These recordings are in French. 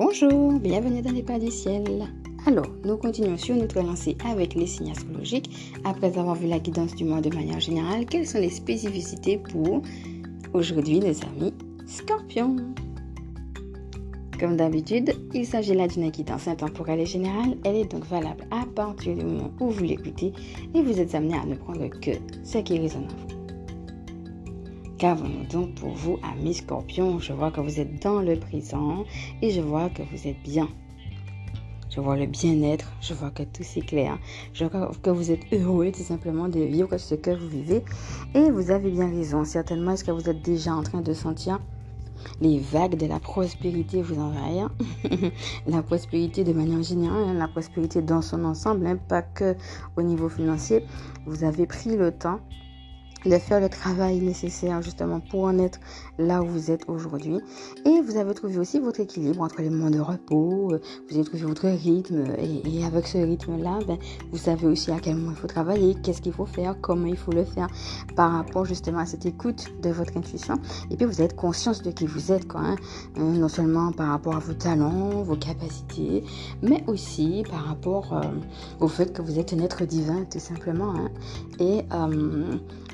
Bonjour, bienvenue dans les pas du ciel. Alors, nous continuons sur notre lancée avec les signes astrologiques. Après avoir vu la guidance du mois de manière générale, quelles sont les spécificités pour aujourd'hui, les amis scorpions Comme d'habitude, il s'agit là d'une guidance intemporelle et générale. Elle est donc valable à partir du moment où vous l'écoutez et vous êtes amené à ne prendre que ce qui résonne en vous. Qu'avons-nous donc pour vous, amis scorpions Je vois que vous êtes dans le présent et je vois que vous êtes bien. Je vois le bien-être, je vois que tout s'éclaire. Je vois que vous êtes heureux tout simplement de vivre ce que vous vivez. Et vous avez bien raison. Certainement, est-ce que vous êtes déjà en train de sentir les vagues de la prospérité vous envahir. la prospérité de manière générale, hein, la prospérité dans son ensemble, hein, pas que au niveau financier. Vous avez pris le temps de faire le travail nécessaire justement pour en être là où vous êtes aujourd'hui. Et vous avez trouvé aussi votre équilibre entre les moments de repos, euh, vous avez trouvé votre rythme et, avec ce rythme-là, ben, vous savez aussi à quel moment il faut travailler, qu'est-ce qu'il faut faire, comment il faut le faire par rapport justement à cette écoute de votre intuition. Et puis vous êtes conscience de qui vous êtes, quoi, hein. Euh, non seulement par rapport à vos talents, vos capacités, mais aussi par rapport euh, au fait que vous êtes un être divin tout simplement. Hein. Et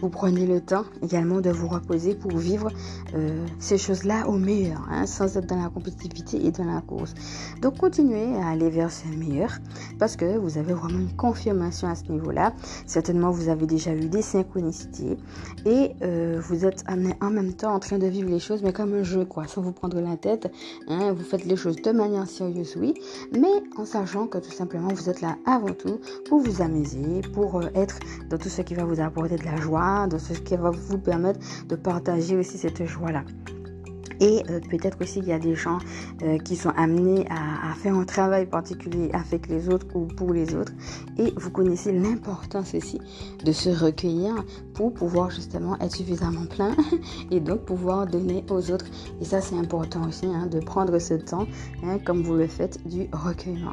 vous prenez le temps également de vous reposer pour vivre euh, ces choses-là au meilleur, hein, sans être dans la compétitivité et dans la course. Donc continuez à aller vers ce meilleur parce que vous avez vraiment une confirmation à ce niveau-là. Certainement, vous avez déjà eu des synchronicités et euh, vous êtes en même temps en train de vivre les choses, mais comme un jeu, quoi, sans vous prendre la tête. Hein, vous faites les choses de manière sérieuse, oui, mais en sachant que tout simplement, vous êtes là avant tout pour vous amuser, pour euh, être dans tout ce qui va vous apporter de la joie de ce qui va vous permettre de partager aussi cette joie-là. Et euh, peut-être aussi qu'il y a des gens euh, qui sont amenés à, faire un travail particulier avec les autres ou pour les autres. Et vous connaissez l'importance aussi de se recueillir pour pouvoir justement être suffisamment plein et donc pouvoir donner aux autres. Et ça c'est important aussi hein, de prendre ce temps, hein, comme vous le faites, du recueillement.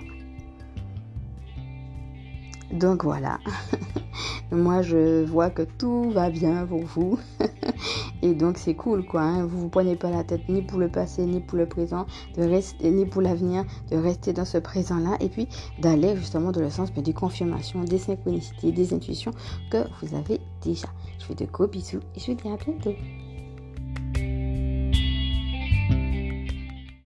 Donc voilà. Moi, je vois que tout va bien pour vous. Et donc, c'est cool, quoi. Hein. Vous ne vous prenez pas la tête ni pour le passé, ni pour le présent, ni pour l'avenir, de rester dans ce présent-là. Et puis, d'aller justement dans le sens des confirmations, des synchronicités, des intuitions que vous avez déjà. Je fais de gros bisous et je vous dis à bientôt.